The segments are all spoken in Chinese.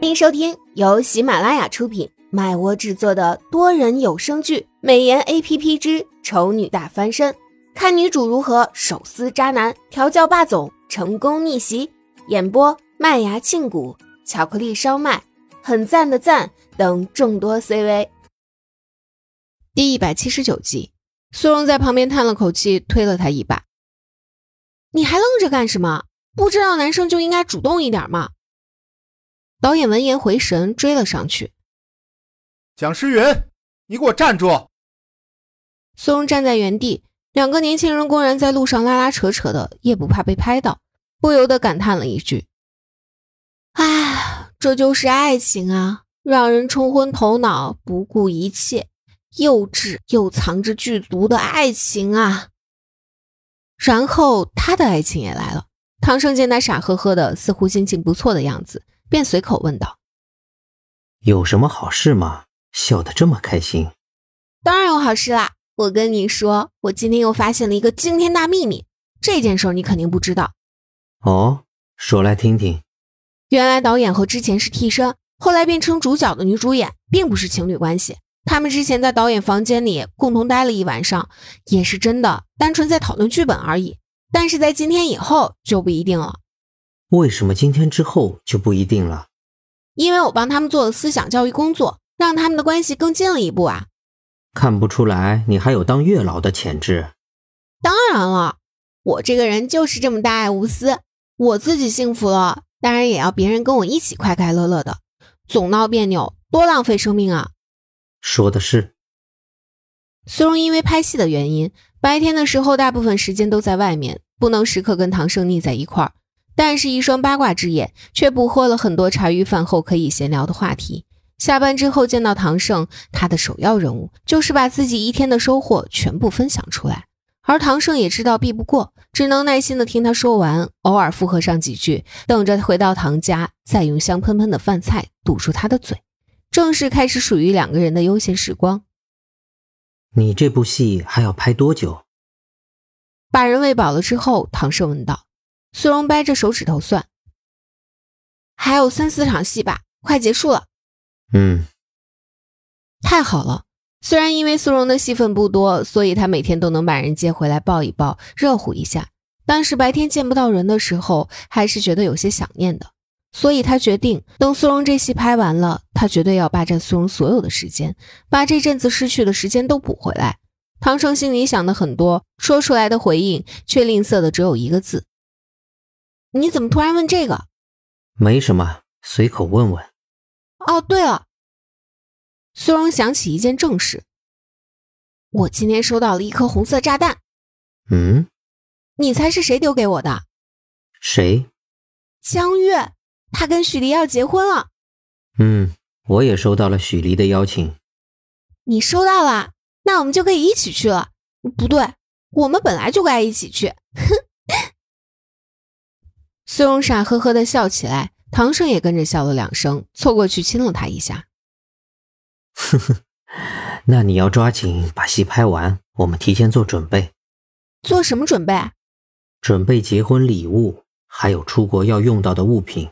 欢迎收听由喜马拉雅出品、麦窝制作的多人有声剧《美颜 A P P 之丑女大翻身》，看女主如何手撕渣男、调教霸总、成功逆袭。演播：麦芽庆谷、巧克力烧麦、很赞的赞等众多 C V。第一百七十九集，苏荣在旁边叹了口气，推了他一把：“你还愣着干什么？不知道男生就应该主动一点吗？”导演闻言回神，追了上去。蒋诗云，你给我站住！苏荣站在原地，两个年轻人公然在路上拉拉扯扯的，也不怕被拍到，不由得感叹了一句：“哎，这就是爱情啊，让人冲昏头脑，不顾一切，幼稚又藏着剧毒的爱情啊！”然后他的爱情也来了。唐盛见他傻呵呵的，似乎心情不错的样子。便随口问道：“有什么好事吗？笑得这么开心。”“当然有好事啦！我跟你说，我今天又发现了一个惊天大秘密。这件事你肯定不知道。”“哦，说来听听。”原来导演和之前是替身，后来变成主角的女主演并不是情侣关系。他们之前在导演房间里共同待了一晚上，也是真的，单纯在讨论剧本而已。但是在今天以后就不一定了。为什么今天之后就不一定了？因为我帮他们做了思想教育工作，让他们的关系更近了一步啊！看不出来你还有当月老的潜质。当然了，我这个人就是这么大爱无私。我自己幸福了，当然也要别人跟我一起快快乐乐的。总闹别扭，多浪费生命啊！说的是。苏荣因为拍戏的原因，白天的时候大部分时间都在外面，不能时刻跟唐胜腻在一块儿。但是，一双八卦之眼却捕获了很多茶余饭后可以闲聊的话题。下班之后见到唐盛，他的首要任务就是把自己一天的收获全部分享出来。而唐盛也知道避不过，只能耐心的听他说完，偶尔附和上几句，等着回到唐家，再用香喷喷的饭菜堵住他的嘴，正式开始属于两个人的悠闲时光。你这部戏还要拍多久？把人喂饱了之后，唐盛问道。苏荣掰着手指头算，还有三四场戏吧，快结束了。嗯，太好了。虽然因为苏荣的戏份不多，所以他每天都能把人接回来抱一抱，热乎一下。但是白天见不到人的时候，还是觉得有些想念的。所以他决定，等苏荣这戏拍完了，他绝对要霸占苏荣所有的时间，把这阵子失去的时间都补回来。唐盛心里想的很多，说出来的回应却吝啬的只有一个字。你怎么突然问这个？没什么，随口问问。哦，对了，苏荣想起一件正事。我今天收到了一颗红色炸弹。嗯？你猜是谁丢给我的？谁？江月，他跟许离要结婚了。嗯，我也收到了许离的邀请。你收到了？那我们就可以一起去了。不对，我们本来就该一起去。哼。苏荣傻呵呵的笑起来，唐胜也跟着笑了两声，凑过去亲了他一下。呵呵，那你要抓紧把戏拍完，我们提前做准备。做什么准备？准备结婚礼物，还有出国要用到的物品。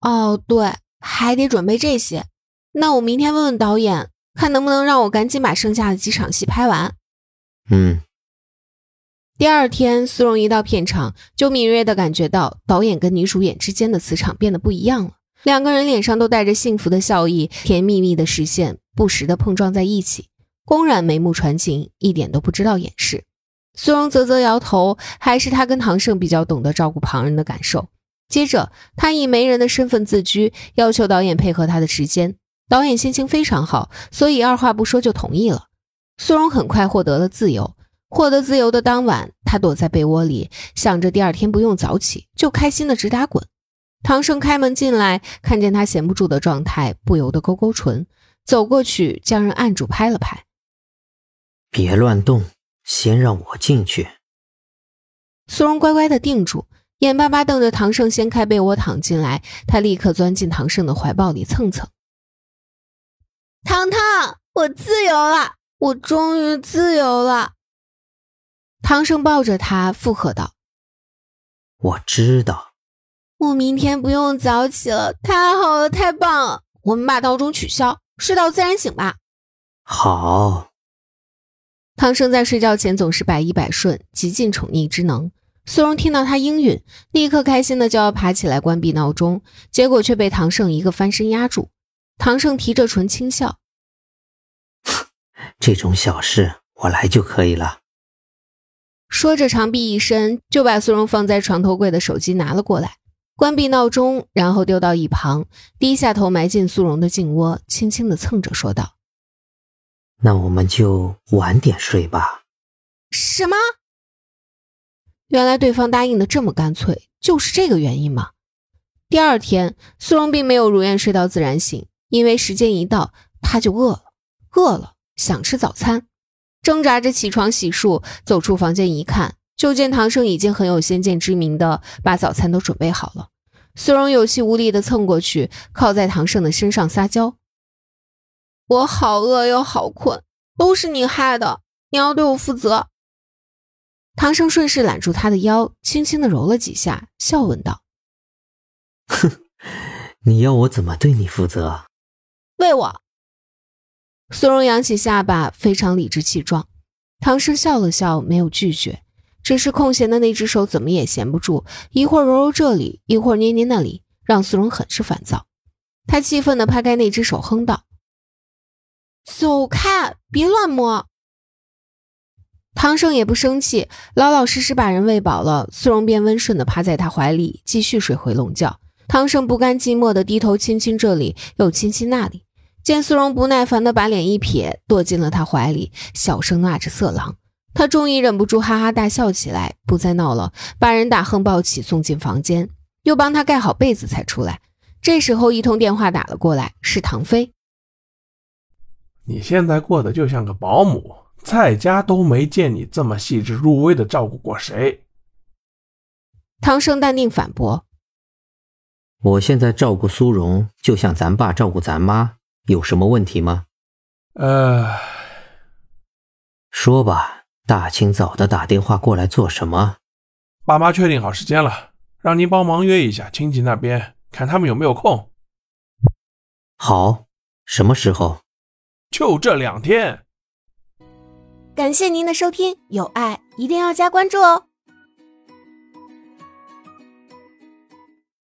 哦，对，还得准备这些。那我明天问问导演，看能不能让我赶紧把剩下的几场戏拍完。嗯。第二天，苏荣一到片场，就敏锐地感觉到导演跟女主演之间的磁场变得不一样了。两个人脸上都带着幸福的笑意，甜蜜蜜的视线不时地碰撞在一起，公然眉目传情，一点都不知道掩饰。苏荣啧啧摇头，还是他跟唐盛比较懂得照顾旁人的感受。接着，他以媒人的身份自居，要求导演配合他的时间。导演心情非常好，所以二话不说就同意了。苏荣很快获得了自由。获得自由的当晚，他躲在被窝里，想着第二天不用早起，就开心的直打滚。唐胜开门进来，看见他闲不住的状态，不由得勾勾唇，走过去将人按住，拍了拍：“别乱动，先让我进去。”苏荣乖乖的定住，眼巴巴瞪着唐胜掀开被窝躺进来，他立刻钻进唐胜的怀抱里蹭蹭：“糖糖，我自由了，我终于自由了。”唐生抱着他附和道：“我知道。”我明天不用早起了，太好了，太棒了！我们把闹钟取消，睡到自然醒吧。好。唐生在睡觉前总是百依百顺，极尽宠溺之能。苏荣听到他应允，立刻开心的就要爬起来关闭闹钟，结果却被唐胜一个翻身压住。唐胜提着唇轻笑：“这种小事我来就可以了。”说着长臂一伸，就把苏荣放在床头柜的手机拿了过来。关闭闹钟，然后丢到一旁，低下头埋进苏荣的颈窝，轻轻的蹭着说道：“那我们就晚点睡吧。”什么？原来对方答应的这么干脆，就是这个原因吗？第二天，苏荣并没有如愿睡到自然醒，因为时间一到，他就饿了，饿了，想吃早餐，挣扎着起床洗漱，走出房间一看。就见唐胜已经很有先见之明的把早餐都准备好了，苏荣有气无力的蹭过去，靠在唐胜的身上撒娇：“我好饿又好困，都是你害的，你要对我负责。”唐胜顺势揽住他的腰，轻轻的揉了几下，笑问道：“哼，你要我怎么对你负责？喂我。”苏荣扬起下巴，非常理直气壮。唐胜笑了笑，没有拒绝。只是空闲的那只手怎么也闲不住，一会儿揉揉这里，一会儿捏捏那里，让苏荣很是烦躁。他气愤地拍开那只手，哼道：“走开，别乱摸。”唐胜也不生气，老老实实把人喂饱了，苏荣便温顺地趴在他怀里，继续睡回笼觉。唐胜不甘寂寞地低头亲亲这里，又亲亲那里，见苏荣不耐烦的把脸一撇，躲进了他怀里，小声骂着色狼。他终于忍不住哈哈大笑起来，不再闹了，把人打横抱起送进房间，又帮他盖好被子才出来。这时候一通电话打了过来，是唐飞。你现在过得就像个保姆，在家都没见你这么细致入微的照顾过谁。唐生淡定反驳：“我现在照顾苏荣，就像咱爸照顾咱妈，有什么问题吗？”呃，说吧。大清早的打电话过来做什么？爸妈确定好时间了，让您帮忙约一下亲戚那边，看他们有没有空。好，什么时候？就这两天。感谢您的收听，有爱一定要加关注哦。